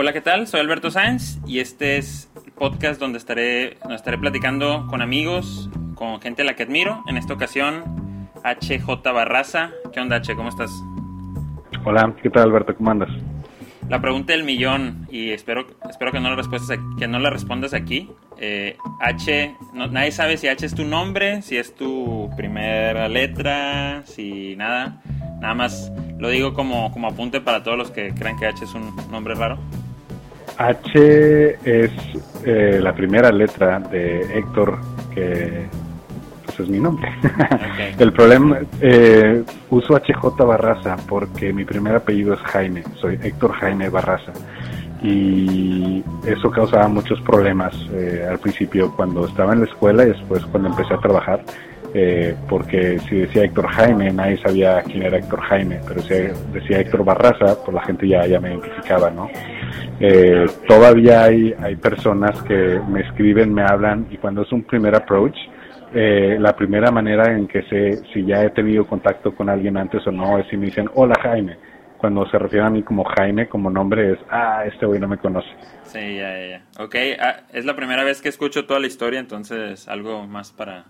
Hola, ¿qué tal? Soy Alberto Sáenz y este es el podcast donde estaré, donde estaré platicando con amigos, con gente a la que admiro. En esta ocasión, HJ Barraza. ¿Qué onda, H? ¿Cómo estás? Hola, ¿qué tal, Alberto? ¿Cómo andas? La pregunta del millón y espero, espero que, no la que no la respondas aquí. Eh, H, nadie sabe si H es tu nombre, si es tu primera letra, si nada. Nada más lo digo como, como apunte para todos los que crean que H es un nombre raro. H es eh, la primera letra de Héctor, que pues, es mi nombre. El problema, eh, uso HJ Barraza porque mi primer apellido es Jaime, soy Héctor Jaime Barraza. Y eso causaba muchos problemas eh, al principio cuando estaba en la escuela y después cuando empecé a trabajar. Porque si decía Héctor Jaime, nadie sabía quién era Héctor Jaime, pero si decía Héctor Barraza, pues la gente ya, ya me identificaba, ¿no? Eh, todavía hay, hay personas que me escriben, me hablan y cuando es un primer approach, eh, la primera manera en que sé si ya he tenido contacto con alguien antes o no es si me dicen, hola Jaime. Cuando se refieren a mí como Jaime, como nombre, es, ah, este güey no me conoce. Sí, ya, ya. Ok, ah, es la primera vez que escucho toda la historia, entonces algo más para,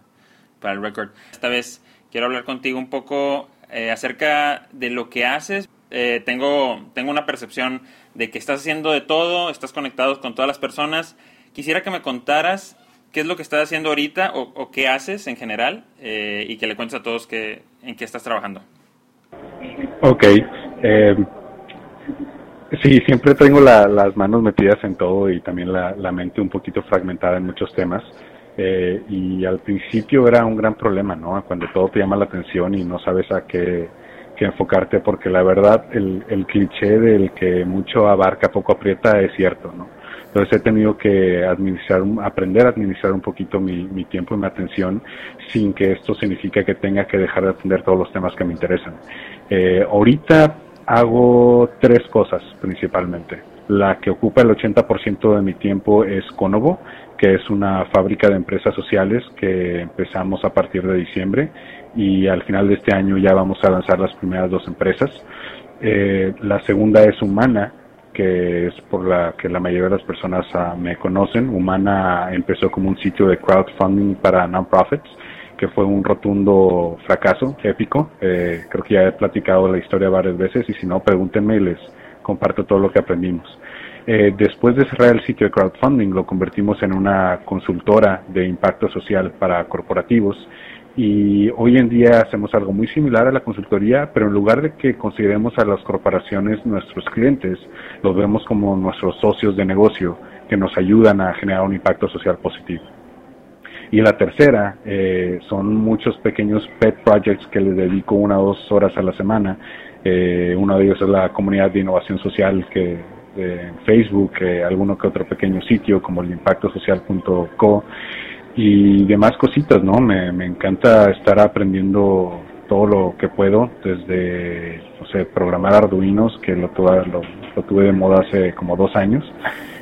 para el record. Esta vez quiero hablar contigo un poco eh, acerca de lo que haces. Eh, tengo, tengo una percepción de que estás haciendo de todo, estás conectado con todas las personas. Quisiera que me contaras qué es lo que estás haciendo ahorita o, qué haces en general eh, y que le cuentes a todos que, en qué estás trabajando. Ok. Eh, sí, siempre tengo las manos metidas en todo y también la, mente un poquito fragmentada en muchos temas. Eh, y al principio era un gran problema, ¿no? Cuando todo te llama la atención y no sabes a qué que enfocarte porque la verdad el, el cliché del que mucho abarca poco aprieta es cierto, ¿no? Entonces he tenido que administrar, aprender a administrar un poquito mi, mi tiempo y mi atención sin que esto signifique que tenga que dejar de atender todos los temas que me interesan. Eh, ahorita hago tres cosas principalmente. La que ocupa el 80% de mi tiempo es Conovo, que es una fábrica de empresas sociales que empezamos a partir de diciembre y al final de este año ya vamos a lanzar las primeras dos empresas. Eh, la segunda es Humana, que es por la que la mayoría de las personas ah, me conocen. Humana empezó como un sitio de crowdfunding para non-profits, que fue un rotundo fracaso, épico. Eh, creo que ya he platicado la historia varias veces y si no, pregúntenme y les comparto todo lo que aprendimos. Eh, después de cerrar el sitio de crowdfunding, lo convertimos en una consultora de impacto social para corporativos y hoy en día hacemos algo muy similar a la consultoría, pero en lugar de que consideremos a las corporaciones nuestros clientes, los vemos como nuestros socios de negocio que nos ayudan a generar un impacto social positivo. Y la tercera eh, son muchos pequeños pet projects que les dedico una o dos horas a la semana. Eh, uno de ellos es la comunidad de innovación social que en Facebook, eh, alguno que otro pequeño sitio como el impactosocial.co y demás cositas, ¿no? Me, encanta estar aprendiendo todo lo que puedo, desde, no sé, programar arduinos, que lo, lo, lo tuve de moda hace como dos años.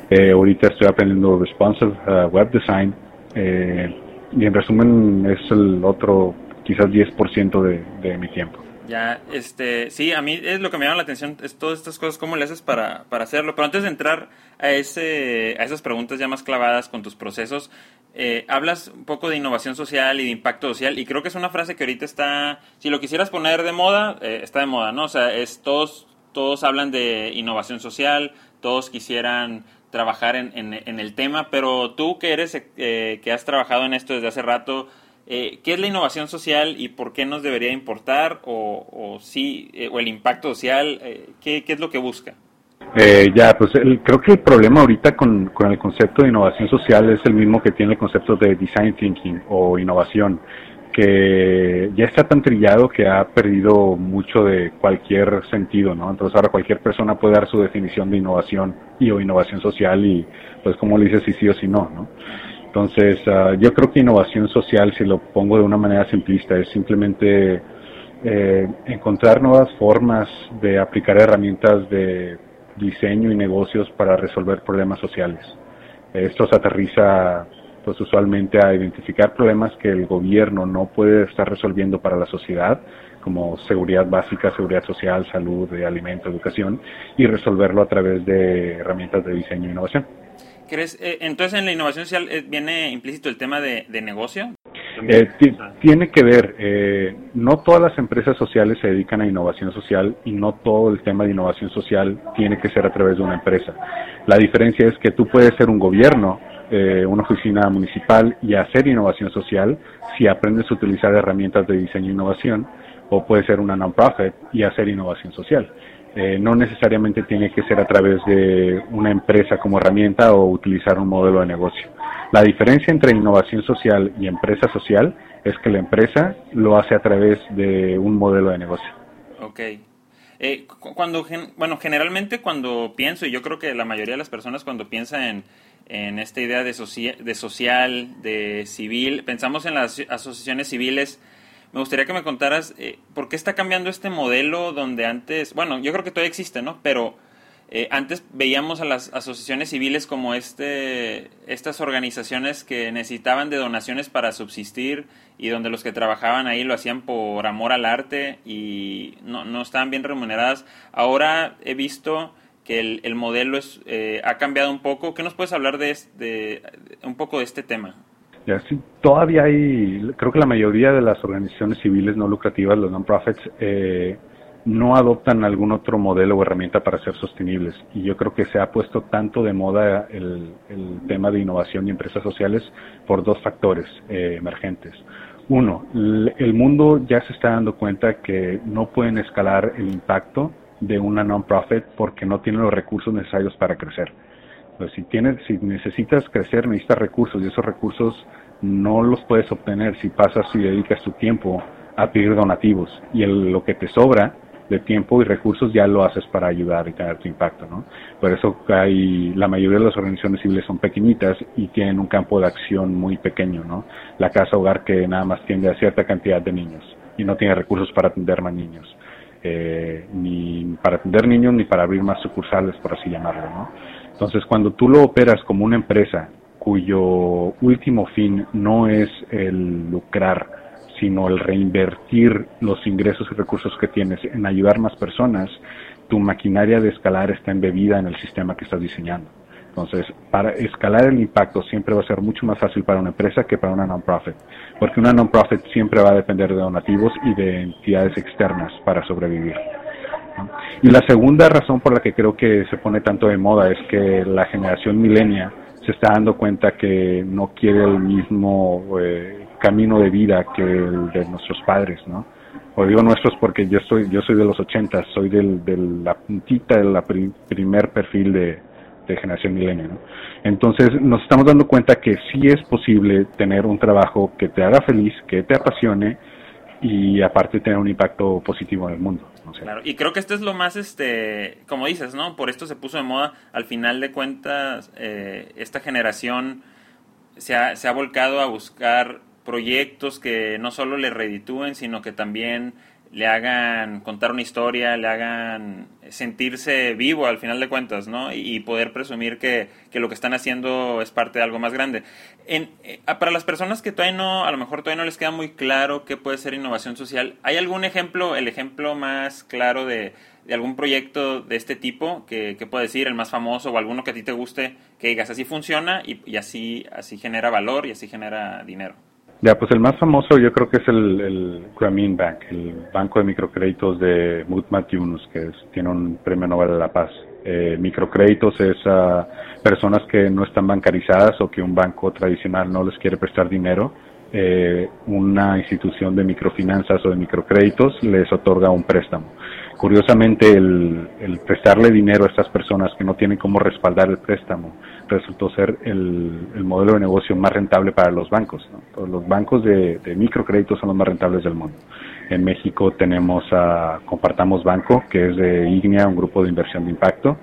Eh, ahorita estoy aprendiendo responsive uh, web design. Eh, y en resumen es el otro quizás 10% de, de mi tiempo. Ya, este, sí, a mí es lo que me llama la atención, es todas estas cosas, cómo le haces para, para hacerlo. Pero antes de entrar a, ese, a esas preguntas ya más clavadas con tus procesos, eh, hablas un poco de innovación social y de impacto social, y creo que es una frase que ahorita está, si lo quisieras poner de moda, eh, está de moda, ¿no? O sea, es, todos, todos hablan de innovación social, todos quisieran trabajar en, en, el tema, pero tú que eres, eh, que has trabajado en esto desde hace rato, eh, ¿Qué es la innovación social y por qué nos debería importar? O, o sí, eh, o el impacto social, eh, ¿qué, es lo que busca? ya, pues creo que el problema ahorita con, con, el concepto de innovación social es el mismo que tiene el concepto de design thinking o innovación, que ya está tan trillado que ha perdido mucho de cualquier sentido, ¿no? Entonces ahora cualquier persona puede dar su definición de innovación y o innovación social y pues como le dices sí o si no, ¿no? Entonces, ah, yo creo que innovación social, si lo pongo de una manera simplista, es simplemente eh, encontrar nuevas formas de aplicar herramientas de diseño y negocios para resolver problemas sociales. Esto se aterriza pues usualmente a identificar problemas que el gobierno no puede estar resolviendo para la sociedad, como seguridad básica, seguridad social, salud, alimento, educación, y resolverlo a través de herramientas de diseño e innovación. ¿Crees, eh, entonces en la innovación social eh, viene implícito el tema de, negocio? Eh, tiene que ver, no todas las empresas sociales se dedican a innovación social y no todo el tema de innovación social tiene que ser a través de una empresa. La diferencia es que tú puedes ser un gobierno, una oficina municipal y hacer innovación social si aprendes a utilizar herramientas de diseño e innovación, o puede ser una non-profit y hacer innovación social. Eh, no necesariamente tiene que ser a través de una empresa como herramienta o utilizar un modelo de negocio. La diferencia entre innovación social y empresa social es que la empresa lo hace a través de un modelo de negocio. Ok. Eh, cuando, bueno, generalmente cuando pienso, y yo creo que la mayoría de las personas cuando piensan en, esta idea de, de social, de civil, pensamos en las asociaciones civiles me gustaría que me contaras eh, por qué está cambiando este modelo donde antes, bueno, yo creo que todavía existe, ¿no? Pero eh, antes veíamos a las asociaciones civiles como este, estas organizaciones que necesitaban de donaciones para subsistir y donde los que trabajaban ahí lo hacían por amor al arte y no, no estaban bien remuneradas. Ahora he visto que el, modelo es, eh, ha cambiado un poco. ¿Qué nos puedes hablar de, de, un poco de este tema? Sí, todavía hay, creo que la mayoría de las organizaciones civiles no lucrativas, los non-profits, eh, no adoptan algún otro modelo o herramienta para ser sostenibles. Y yo creo que se ha puesto tanto de moda el, tema de innovación y empresas sociales por dos factores eh, emergentes. Uno, el mundo ya se está dando cuenta que no pueden escalar el impacto de una non-profit porque no tienen los recursos necesarios para crecer. Pues si, tienes, si necesitas crecer, necesitas recursos y esos recursos no los puedes obtener si pasas y dedicas tu tiempo a pedir donativos y lo que te sobra de tiempo y recursos ya lo haces para ayudar y tener tu impacto, ¿no? Por eso hay, la mayoría de las organizaciones civiles son pequeñitas y tienen un campo de acción muy pequeño, ¿no? La casa hogar que nada más tiende a cierta cantidad de niños y no tiene recursos para atender más niños, eh, ni para atender niños ni para abrir más sucursales, por así llamarlo, ¿no? Entonces, cuando tú lo operas como una empresa cuyo último fin no es el lucrar, sino el reinvertir los ingresos y recursos que tienes en ayudar más personas, tu maquinaria de escalar está embebida en el sistema que estás diseñando. Entonces, para escalar el impacto siempre va a ser mucho más fácil para una empresa que para una non-profit, porque una non-profit siempre va a depender de donativos y de entidades externas para sobrevivir. Y la segunda razón por la que creo que se pone tanto de moda es que la generación milenia se está dando cuenta que no quiere el mismo eh, camino de vida que el de nuestros padres, ¿no? O digo nuestros porque yo soy yo soy de los 80, soy del, de la puntita del primer perfil de, generación milenia, ¿no? Entonces nos estamos dando cuenta que sí es posible tener un trabajo que te haga feliz, que te apasione y aparte tener un impacto positivo en el mundo. Claro, y creo que esto es lo más, este, como dices, ¿no? Por esto se puso de moda. Al final de cuentas, eh, esta generación se ha, se ha volcado a buscar proyectos que no solo le reditúen, sino que también le hagan contar una historia, le hagan sentirse vivo al final de cuentas, ¿no? Y, poder presumir que, que, lo que están haciendo es parte de algo más grande. En, eh, para las personas que todavía no, a lo mejor todavía no les queda muy claro qué puede ser innovación social, ¿hay algún ejemplo, el ejemplo más claro de, de algún proyecto de este tipo que, que puede decir, el más famoso o alguno que a ti te guste, que digas así funciona y, y así, así genera valor y así genera dinero? Ya, pues el más famoso yo creo que es el, el Grameen Bank, el banco de microcréditos de Mutmat Yunus, que tiene un premio Nobel de la Paz. Eh, microcréditos es a personas que no están bancarizadas o que un banco tradicional no les quiere prestar dinero. Eh, una institución de microfinanzas o de microcréditos les otorga un préstamo. Curiosamente, el, el prestarle dinero a estas personas que no tienen cómo respaldar el préstamo resultó ser el, el, modelo de negocio más rentable para los bancos. Los bancos de, de, microcréditos son los más rentables del mundo. En México tenemos a Compartamos Banco, que es de Ignea, un grupo de inversión de impacto.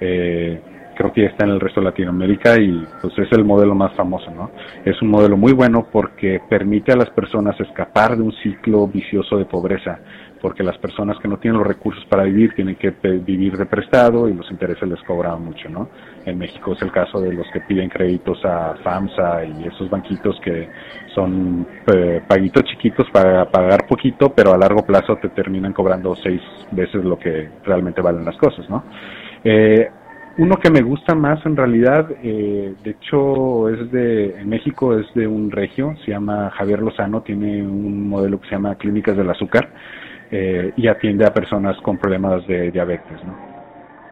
Eh, creo que está en el resto de Latinoamérica y pues es el modelo más famoso, ¿no? Es un modelo muy bueno porque permite a las personas escapar de un ciclo vicioso de pobreza, porque las personas que no tienen los recursos para vivir tienen que vivir de prestado y los intereses les cobran mucho, ¿no? En México es el caso de los que piden créditos a FAMSA y esos banquitos que son eh, paguitos chiquitos para pagar poquito, pero a largo plazo te terminan cobrando seis veces lo que realmente valen las cosas, ¿no? Eh, uno que me gusta más en realidad, eh, de hecho es de, en México es de un regio, se llama Javier Lozano, tiene un modelo que se llama Clínicas del Azúcar eh, y atiende a personas con problemas de diabetes. ¿no?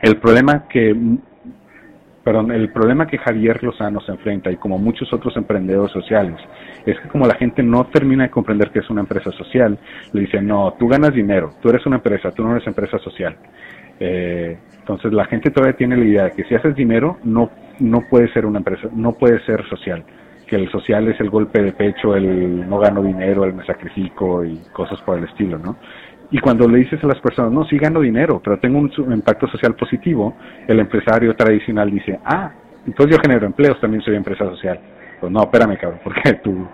El problema que, perdón, el problema que Javier Lozano se enfrenta y como muchos otros emprendedores sociales es que como la gente no termina de comprender que es una empresa social, le dicen no, tú ganas dinero, tú eres una empresa, tú no eres empresa social. Eh, entonces la gente todavía tiene la idea de que si haces dinero no no puede ser una empresa, no puede ser social, que el social es el golpe de pecho, el no gano dinero, el me sacrifico y cosas por el estilo, ¿no? Y cuando le dices a las personas, no, sí gano dinero, pero tengo un impacto social positivo, el empresario tradicional dice, ah, entonces yo genero empleos, también soy empresa social. Pues no, espérame, cabrón, porque tu,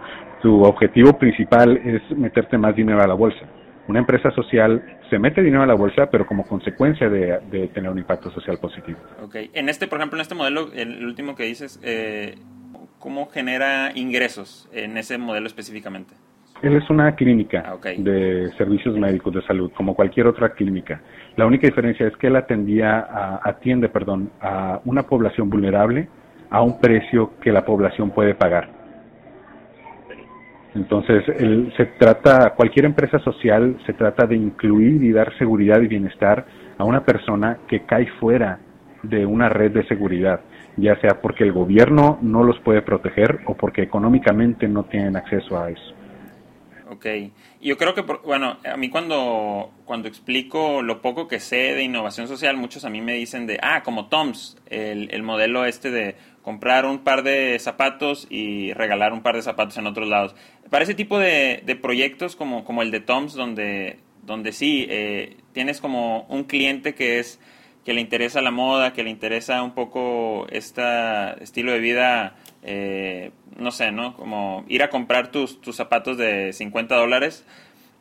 tu objetivo principal es meterte más dinero a la bolsa una empresa social se mete dinero a la bolsa, pero como consecuencia de, tener un impacto social positivo. Ok, en este, por ejemplo, en este modelo, el último que dices, eh, ¿cómo genera ingresos en ese modelo específicamente? Él es una clínica ah, de servicios médicos de salud, como cualquier otra clínica. La única diferencia es que él atendía a, atiende perdón, a una población vulnerable a un precio que la población puede pagar. Entonces, se trata, cualquier empresa social se trata de incluir y dar seguridad y bienestar a una persona que cae fuera de una red de seguridad, ya sea porque el gobierno no los puede proteger o porque económicamente no tienen acceso a eso. Ok, yo creo que, bueno, a mí cuando, cuando explico lo poco que sé de innovación social, muchos a mí me dicen de, ah, como Toms, el, el modelo este de comprar un par de zapatos y regalar un par de zapatos en otros lados. Para ese tipo de, de proyectos como, como el de Toms, donde, donde sí, eh, tienes como un cliente que es que le interesa la moda, que le interesa un poco este estilo de vida, eh, no sé, ¿no? Como ir a comprar tus, tus zapatos de 50 dólares,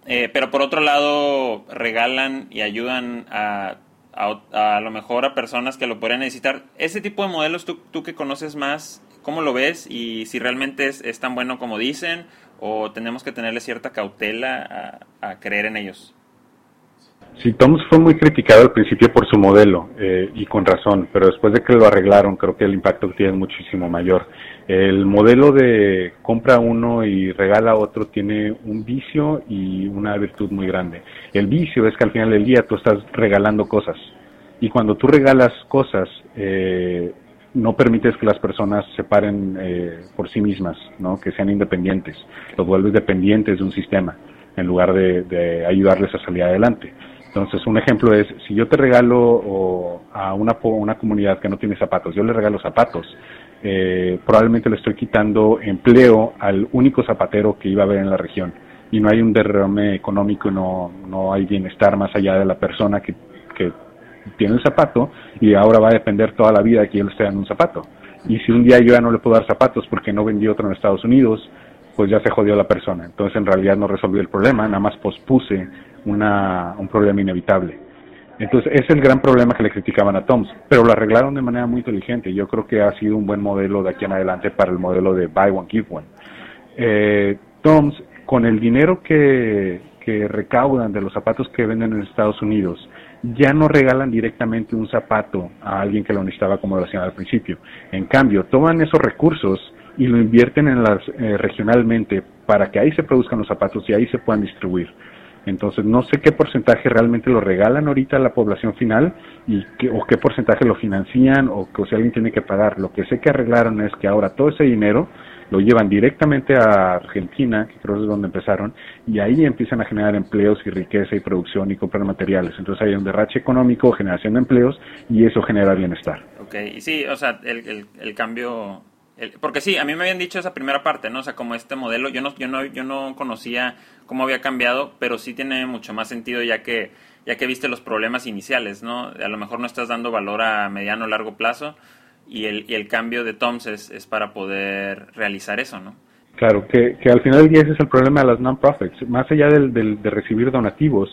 eh, pero por otro lado regalan y ayudan a a, lo mejor a personas que lo podrían necesitar. Ese tipo de modelos, tú, tú que conoces más, ¿cómo lo ves? Y si realmente es, tan bueno como dicen, o tenemos que tenerle cierta cautela a, creer en ellos. Sí, Toms fue muy criticado al principio por su modelo, eh, y con razón, pero después de que lo arreglaron, creo que el impacto que tiene es muchísimo mayor. El modelo de compra uno y regala otro tiene un vicio y una virtud muy grande. El vicio es que al final del día tú estás regalando cosas. Y cuando tú regalas cosas, eh, no permites que las personas se paren eh, por sí mismas, ¿no? que sean independientes. Los vuelves dependientes de un sistema en lugar de, ayudarles a salir adelante. Entonces, un ejemplo es, si yo te regalo a una, una comunidad que no tiene zapatos, yo le regalo zapatos, eh, probablemente le estoy quitando empleo al único zapatero que iba a haber en la región. Y no hay un derrame económico, no, no hay bienestar más allá de la persona que, que tiene el zapato y ahora va a depender toda la vida de que él esté en un zapato. Y si un día yo ya no le puedo dar zapatos porque no vendí otro en Estados Unidos, pues ya se jodió la persona. Entonces en realidad no resolvió el problema, nada más pospuse una, un problema inevitable. Entonces, ese es el gran problema que le criticaban a Toms, pero lo arreglaron de manera muy inteligente. Yo creo que ha sido un buen modelo de aquí en adelante para el modelo de Buy One, Give One. Eh, Toms, con el dinero que, que recaudan de los zapatos que venden en Estados Unidos, ya no regalan directamente un zapato a alguien que lo necesitaba como lo hacían al principio. En cambio, toman esos recursos y lo invierten en las, eh, regionalmente para que ahí se produzcan los zapatos y ahí se puedan distribuir. Entonces, no sé qué porcentaje realmente lo regalan ahorita a la población final y qué, o qué porcentaje lo financian o, que, si alguien tiene que pagar. Lo que sé que arreglaron es que ahora todo ese dinero lo llevan directamente a Argentina, que creo que es donde empezaron, y ahí empiezan a generar empleos y riqueza y producción y comprar materiales. Entonces hay un derrache económico, generación de empleos y eso genera bienestar. Ok, y sí, o sea, el, el cambio porque sí, a mí me habían dicho esa primera parte, ¿no? O sea, como este modelo, yo no, yo no, yo no conocía cómo había cambiado, pero sí tiene mucho más sentido ya que, ya que viste los problemas iniciales, ¿no? A lo mejor no estás dando valor a mediano o largo plazo y el, y el cambio de TOMS es, para poder realizar eso, ¿no? Claro, que, que al final del día ese es el problema de las non-profits. Más allá del, del, de recibir donativos,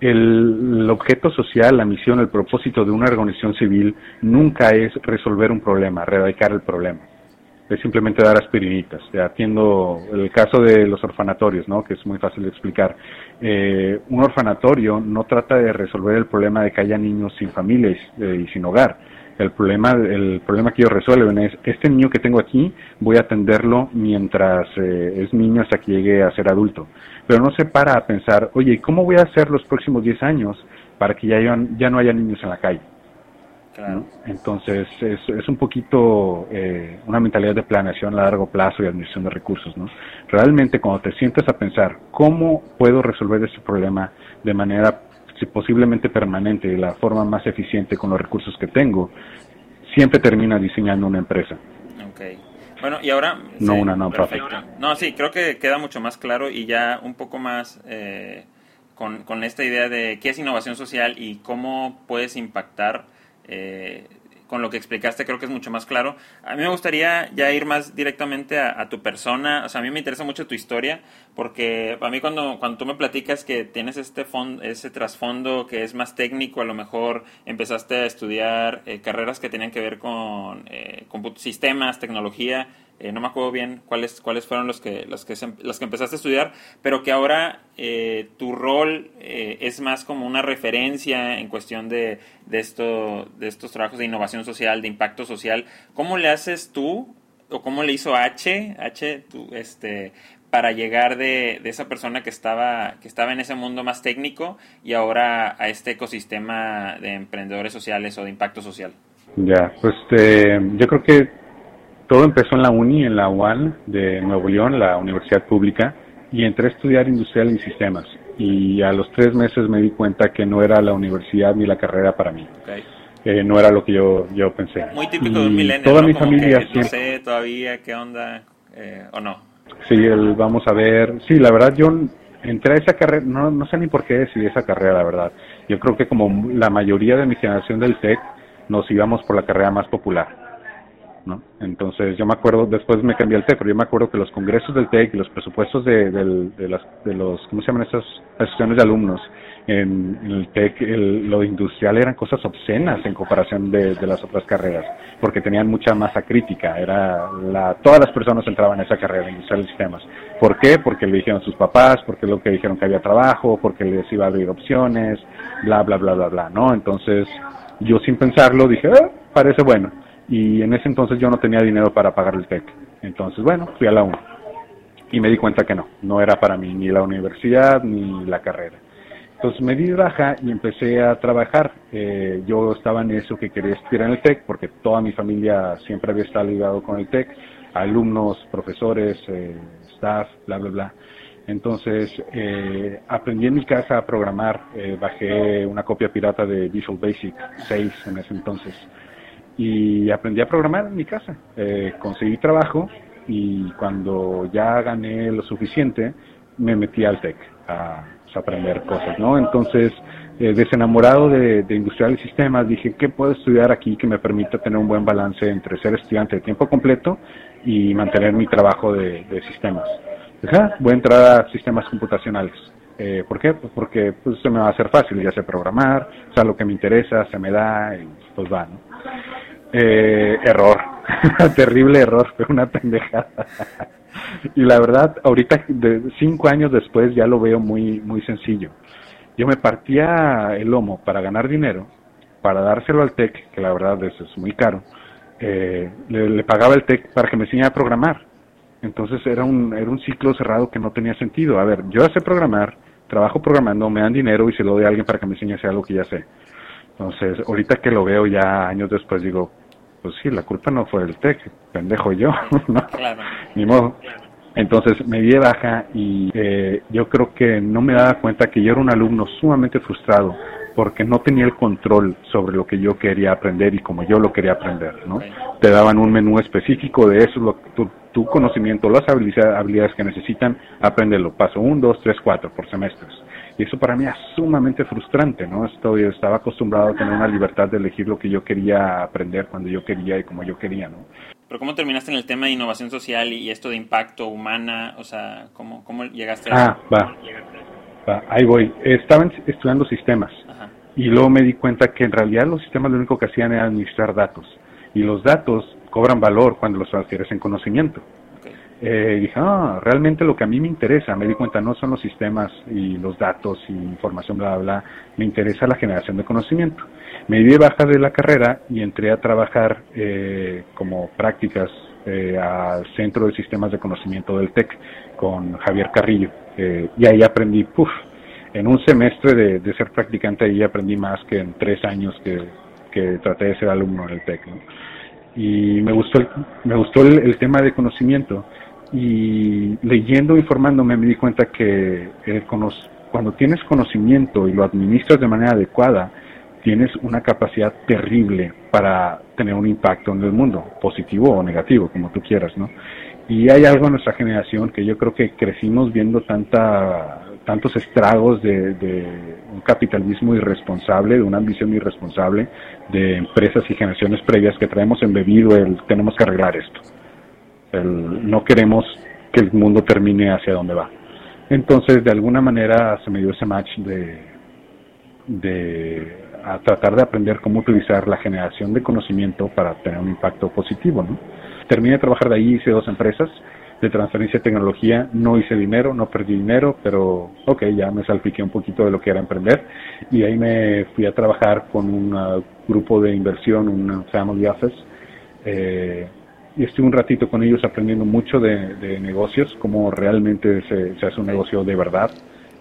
el, objeto social, la misión, el propósito de una organización civil nunca es resolver un problema, erradicar el problema. Es simplemente dar aspirinitas. Atiendo el caso de los orfanatorios, ¿no? que es muy fácil de explicar. Eh, un orfanatorio no trata de resolver el problema de que haya niños sin familia y sin hogar el problema, el problema que ellos resuelven es, este niño que tengo aquí, voy a atenderlo mientras eh, es niño hasta que llegue a ser adulto. Pero no se para a pensar, oye, ¿cómo voy a hacer los próximos 10 años para que ya, ya no haya niños en la calle? Entonces, es, es, un poquito eh, una mentalidad de planeación a largo plazo y administración de recursos. ¿no? Realmente, cuando te sientes a pensar, ¿cómo puedo resolver este problema de manera si posiblemente permanente y la forma más eficiente con los recursos que tengo, siempre termina diseñando una empresa. Okay. Bueno, y ahora... No una no perfecto. No, sí, creo que queda mucho más claro y ya un poco más eh, con, con, esta idea de qué es innovación social y cómo puedes impactar eh, con lo que explicaste creo que es mucho más claro. A mí me gustaría ya ir más directamente a, tu persona, o sea, a mí me interesa mucho tu historia, porque a mí cuando, cuando tú me platicas que tienes este fondo, ese trasfondo que es más técnico, a lo mejor empezaste a estudiar eh, carreras que tenían que ver con eh, sistemas, tecnología, eh, no me acuerdo bien cuáles cuáles fueron los que los que los que empezaste a estudiar pero que ahora eh, tu rol eh, es más como una referencia en cuestión de, de esto de estos trabajos de innovación social de impacto social. Cómo le haces tú o cómo le hizo H H tú, este para llegar de, de, esa persona que estaba que estaba en ese mundo más técnico y ahora a este ecosistema de emprendedores sociales o de impacto social ya pues yo creo que todo empezó en la uni, en la UAN de Nuevo León, la universidad pública, y entré a estudiar industrial y sistemas. Y a los tres meses me di cuenta que no era la universidad ni la carrera para mí. Eh, no era lo que yo, yo pensé. Muy típico de un milenio. Toda mi familia siempre... No sé todavía qué onda, eh, o no. Sí, el, vamos a ver. Sí, la verdad, yo entré a esa carrera, no, no sé ni por qué decidí esa carrera, la verdad. Yo creo que como la mayoría de mi generación del TEC, nos íbamos por la carrera más popular ¿no? Entonces yo me acuerdo, después me cambié al TEC, pero yo me acuerdo que los congresos del TEC y los presupuestos de, las, de los, ¿cómo se llaman esas asociaciones de alumnos? En, el TEC, lo industrial eran cosas obscenas en comparación de, las otras carreras, porque tenían mucha masa crítica, era la, todas las personas entraban en esa carrera, industrial y sistemas. ¿Por qué? Porque le dijeron sus papás, porque lo que dijeron que había trabajo, porque les iba a abrir opciones, bla, bla, bla, bla, bla, ¿no? Entonces, yo sin pensarlo dije, ah, parece bueno y en ese entonces yo no tenía dinero para pagar el TEC. Entonces, bueno, fui a la UNA y me di cuenta que no, no era para mí ni la universidad ni la carrera. Entonces me di baja y empecé a trabajar. Eh, yo estaba en eso que quería estudiar en el TEC porque toda mi familia siempre había estado ligado con el TEC, alumnos, profesores, eh, staff, bla, bla, bla. Entonces eh, aprendí en mi casa a programar, bajé una copia pirata de Visual Basic 6 en ese entonces y aprendí a programar en mi casa. Eh, conseguí trabajo y cuando ya gané lo suficiente, me metí al TEC a, aprender cosas, ¿no? Entonces, eh, desenamorado de, de, industrial y sistemas, dije, ¿qué puedo estudiar aquí que me permita tener un buen balance entre ser estudiante de tiempo completo y mantener mi trabajo de, sistemas? voy a entrar a sistemas computacionales. Eh, ¿Por qué? Pues porque pues, se me va a hacer fácil, ya sé programar, o sea, lo que me interesa, se me da y pues va, ¿no? Eh, error, terrible error, fue una pendejada. Y la verdad, ahorita, de cinco años después, ya lo veo muy, muy sencillo. Yo me partía el lomo para ganar dinero, para dárselo al TEC, que la verdad eso es muy caro. Eh, le, pagaba el TEC para que me enseñara a programar. Entonces era un, era un ciclo cerrado que no tenía sentido. A ver, yo sé programar, trabajo programando, me dan dinero y se lo doy a alguien para que me enseñe a hacer algo que ya sé. Entonces, ahorita que lo veo ya años después, digo, pues sí, la culpa no fue del TEC, pendejo yo, ¿no? Claro. Ni modo. Entonces me di de baja y eh, yo creo que no me daba cuenta que yo era un alumno sumamente frustrado porque no tenía el control sobre lo que yo quería aprender y como yo lo quería aprender, ¿no? Te daban un menú específico de eso, lo, tu, tu conocimiento, las habilidades que necesitan, apréndelo, paso 1, 2, 3, 4 por semestres. Y eso para mí es sumamente frustrante, ¿no? Estoy, estaba acostumbrado a tener una libertad de elegir lo que yo quería aprender cuando yo quería y como yo quería, ¿no? Pero ¿cómo terminaste en el tema de innovación social y esto de impacto humana? O sea, ¿cómo, cómo llegaste a Ah, va. ahí voy. Estaban estudiando sistemas y luego me di cuenta que en realidad los sistemas lo único que hacían era administrar datos y los datos cobran valor cuando los transfieres en conocimiento. Eh, dije, ah, realmente lo que a mí me interesa, me di cuenta, no son los sistemas y los datos y información, bla, bla, bla, me interesa la generación de conocimiento. Me di de baja de la carrera y entré a trabajar eh, como prácticas eh, al Centro de Sistemas de Conocimiento del TEC con Javier Carrillo. Eh, y ahí aprendí, puff, en un semestre de, ser practicante ahí aprendí más que en tres años que, que traté de ser alumno en el TEC. Y me gustó, el, me gustó el, tema de conocimiento y leyendo, informándome, me di cuenta que cuando tienes conocimiento y lo administras de manera adecuada, tienes una capacidad terrible para tener un impacto en el mundo, positivo o negativo, como tú quieras, ¿no? Y hay algo en nuestra generación que yo creo que crecimos viendo tanta, tantos estragos de, un capitalismo irresponsable, de una ambición irresponsable, de empresas y generaciones previas que traemos embebido el tenemos que arreglar esto. El, no queremos que el mundo termine hacia donde va. Entonces, de alguna manera se me dio ese match de, de a tratar de aprender cómo utilizar la generación de conocimiento para tener un impacto positivo. ¿no? Terminé de trabajar de ahí, hice dos empresas de transferencia de tecnología, no hice dinero, no perdí dinero, pero ok, ya me salpiqué un poquito de lo que era emprender y ahí me fui a trabajar con un uh, grupo de inversión, un family office, eh, y estuve un ratito con ellos aprendiendo mucho de, negocios, cómo realmente se, se hace un negocio de verdad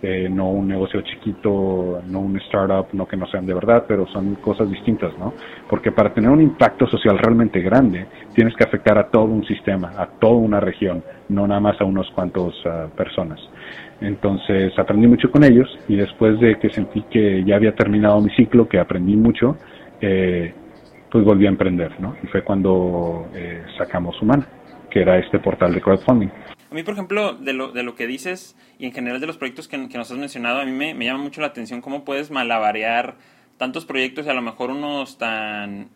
este, no un negocio chiquito, no un startup, no que no sean de verdad, pero son cosas distintas, ¿no? Porque para tener un impacto social realmente grande, tienes que afectar a todo un sistema, a toda una región, no nada más a unos cuantos ah, personas. Entonces aprendí mucho con ellos y después de que sentí que ya había terminado mi ciclo, que aprendí mucho, eh, pues volví a emprender, ¿no? Y fue cuando eh, sacamos Humana, que era este portal de crowdfunding. A mí, por ejemplo, de lo, de lo que dices y en general de los proyectos que, nos has mencionado, a mí me, llama mucho la atención cómo puedes malabarear tantos proyectos y a lo mejor unos tan,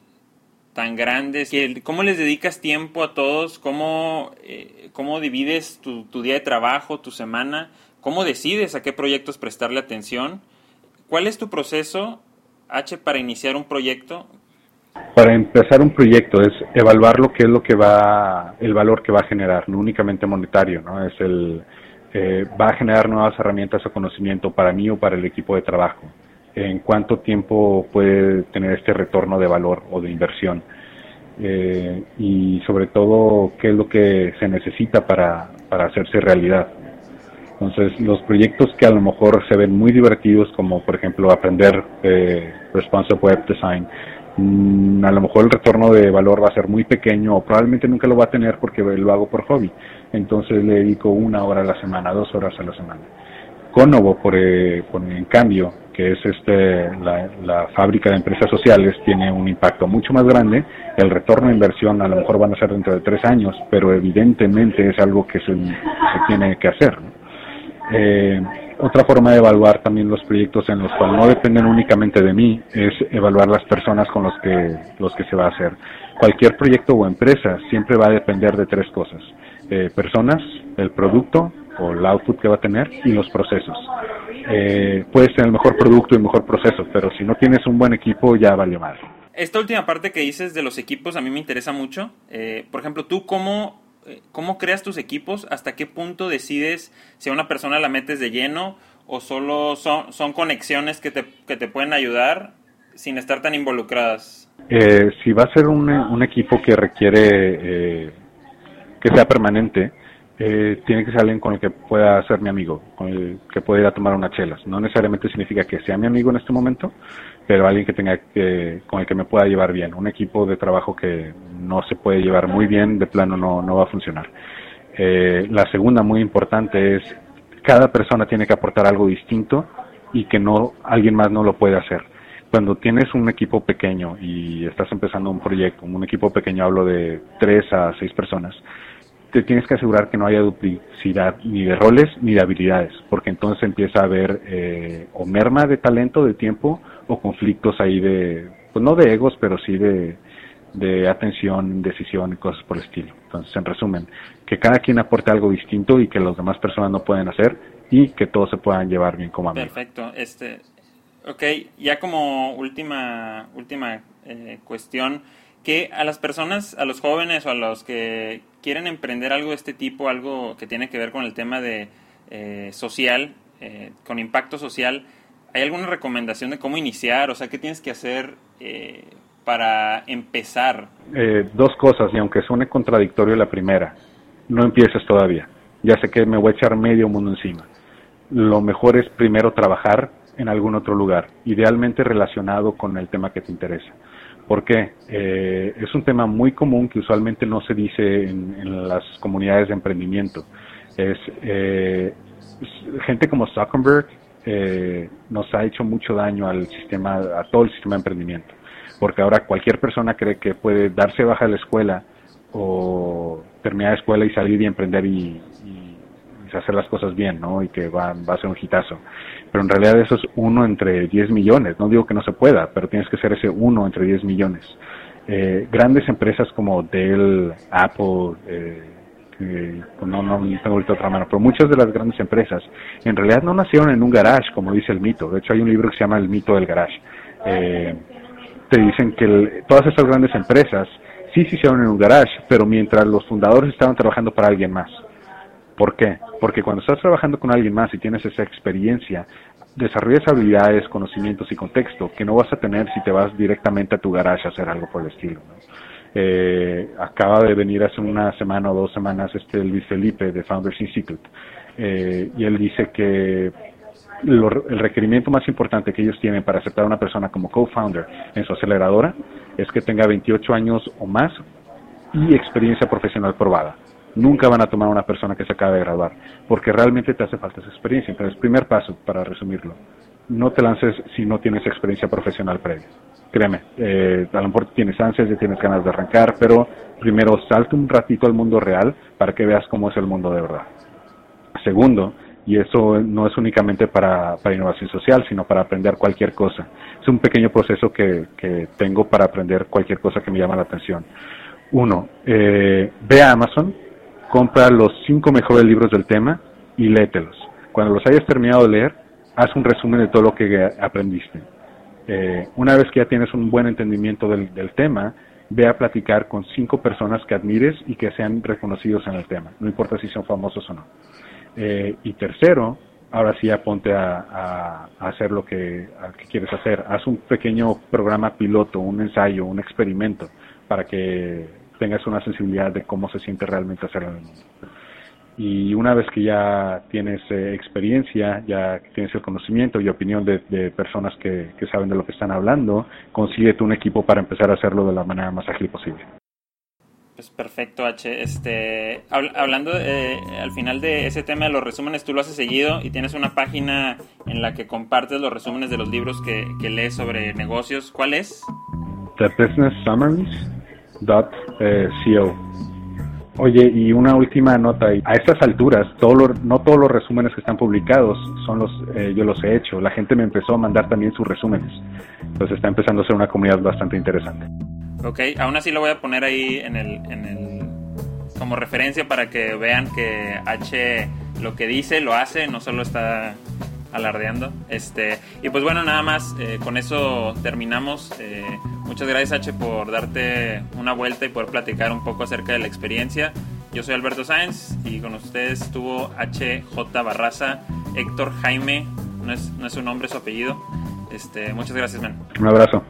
tan grandes. ¿Cómo les dedicas tiempo a todos? ¿Cómo, eh, cómo divides tu, tu día de trabajo, tu semana? ¿Cómo decides a qué proyectos prestarle atención? ¿Cuál es tu proceso, H, para iniciar un proyecto? Para empezar un proyecto es evaluar lo que es lo que va, el valor que va a generar, no únicamente monetario, ¿no? Es el, eh, va a generar nuevas herramientas o conocimiento para mí o para el equipo de trabajo. En cuánto tiempo puede tener este retorno de valor o de inversión. Eh, y sobre todo, qué es lo que se necesita para, para hacerse realidad. Entonces, los proyectos que a lo mejor se ven muy divertidos, como por ejemplo aprender eh, Responsive Web Design, Mm, a lo mejor el retorno de valor va a ser muy pequeño o probablemente nunca lo va a tener porque lo hago por hobby. Entonces le dedico una hora a la semana, dos horas a la semana. Conovo, por, eh, en cambio, que es este la, fábrica de empresas sociales, tiene un impacto mucho más grande. El retorno de inversión a lo mejor van a ser dentro de tres años, pero evidentemente es algo que se, se tiene que hacer. Eh, otra forma de evaluar también los proyectos en los cuales no dependen únicamente de mí es evaluar las personas con los que, los que se va a hacer. Cualquier proyecto o empresa siempre va a depender de tres cosas. Eh, personas, el producto o el output que va a tener y los procesos. Eh, puedes tener el mejor producto y el mejor proceso, pero si no tienes un buen equipo ya vale mal. Esta última parte que dices de los equipos a mí me interesa mucho. Eh, por ejemplo, ¿tú cómo ¿cómo creas tus equipos? ¿Hasta qué punto decides si a una persona la metes de lleno o solo son, son conexiones que te, que te pueden ayudar sin estar tan involucradas? Eh, si va a ser un, un equipo que requiere eh, que sea permanente, eh, tiene que ser alguien con el que pueda ser mi amigo, con el que pueda ir a tomar unas chelas. No necesariamente significa que sea mi amigo en este momento, pero alguien que tenga que, con el que me pueda llevar bien. Un equipo de trabajo que no se puede llevar muy bien, de plano no, no va a funcionar. Eh, la segunda muy importante es cada persona tiene que aportar algo distinto y que no alguien más no lo puede hacer. Cuando tienes un equipo pequeño y estás empezando un proyecto, un equipo pequeño hablo de tres a seis personas, te tienes que asegurar que no haya duplicidad ni de roles ni de habilidades, porque entonces empieza a haber eh, o merma de talento, de tiempo, o conflictos ahí de, pues no de egos, pero sí de, de atención, decisión y cosas por el estilo. Entonces, en resumen, que cada quien aporte algo distinto y que las demás personas no pueden hacer y que todos se puedan llevar bien como amigos. Perfecto. Este, ok, ya como última, última eh, cuestión, que a las personas, a los jóvenes o a los que quieren emprender algo de este tipo, algo que tiene que ver con el tema de eh, social, eh, con impacto social, ¿hay alguna recomendación de cómo iniciar? O sea, ¿qué tienes que hacer para empezar? dos cosas, y aunque suene contradictorio la primera, no empieces todavía. Ya sé que me voy a echar medio mundo encima. Lo mejor es primero trabajar en algún otro lugar, idealmente relacionado con el tema que te interesa. ¿Por qué? Eh, es un tema muy común que usualmente no se dice en, las comunidades de emprendimiento. Es eh, gente como Zuckerberg eh, nos ha hecho mucho daño al sistema, a todo el sistema de emprendimiento, porque ahora cualquier persona cree que puede darse baja de la escuela o terminar la escuela y salir y emprender y, hacer las cosas bien, ¿no? Y que va, va a ser un hitazo. Pero en realidad eso es uno entre 10 millones. No digo que no se pueda, pero tienes que ser ese uno entre 10 millones. Eh, grandes empresas como Dell, Apple, eh, no, no tengo ahorita otra mano, pero muchas de las grandes empresas en realidad no nacieron en un garage, como dice el mito. De hecho, hay un libro que se llama El mito del garage. Eh, te dicen que todas esas grandes empresas sí se hicieron en un garage, pero mientras los fundadores estaban trabajando para alguien más. ¿Por qué? Porque cuando estás trabajando con alguien más y tienes esa experiencia, desarrollas habilidades, conocimientos y contexto que no vas a tener si te vas directamente a tu garage a hacer algo por el estilo. Eh, acaba de venir hace una semana o dos semanas este Luis Felipe de Founders Institute eh, y él dice que el requerimiento más importante que ellos tienen para aceptar a una persona como co-founder en su aceleradora es que tenga 28 años o más y experiencia profesional probada nunca van a tomar a una persona que se acaba de graduar, porque realmente te hace falta esa experiencia. Entonces, primer paso, para resumirlo, no te lances si no tienes experiencia profesional previa. Créeme, eh, a lo mejor tienes ansias y tienes ganas de arrancar, pero primero salte un ratito al mundo real para que veas cómo es el mundo de verdad. Segundo, y eso no es únicamente para, para innovación social, sino para aprender cualquier cosa. Es un pequeño proceso que, que tengo para aprender cualquier cosa que me llama la atención. Uno, eh, ve a Amazon, compra los cinco mejores libros del tema y léetelos. Cuando los hayas terminado de leer, haz un resumen de todo lo que aprendiste. Eh, una vez que ya tienes un buen entendimiento del, tema, ve a platicar con cinco personas que admires y que sean reconocidos en el tema, no importa si son famosos o no. Eh, y tercero, ahora sí aponte a, a, hacer lo que, que, quieres hacer. Haz un pequeño programa piloto, un ensayo, un experimento, para que tengas una sensibilidad de cómo se siente realmente hacerlo en el mundo. Y una vez que ya tienes eh, experiencia, ya tienes el conocimiento y opinión de, personas que, saben de lo que están hablando, consíguete un equipo para empezar a hacerlo de la manera más ágil posible. Pues perfecto, H. Este, hablando eh, al final de ese tema de los resúmenes, tú lo has seguido y tienes una página en la que compartes los resúmenes de los libros que, que lees sobre negocios. ¿Cuál es? The Business Summaries CO. Oye, y una última nota, a estas alturas, no todos los resúmenes que están publicados son los, eh, yo los he hecho, la gente me empezó a mandar también sus resúmenes, entonces está empezando a ser una comunidad bastante interesante. Ok, aún así lo voy a poner ahí en el, en el, como referencia para que vean que H lo que dice lo hace, no solo está alardeando. Este, y pues bueno, nada más, eh, con eso terminamos. Eh, muchas gracias H por darte una vuelta y poder platicar un poco acerca de la experiencia. Yo soy Alberto Sáenz y con ustedes estuvo HJ Barraza, Héctor Jaime, no es, no es su nombre, es su apellido. Este, muchas gracias, man. Un abrazo.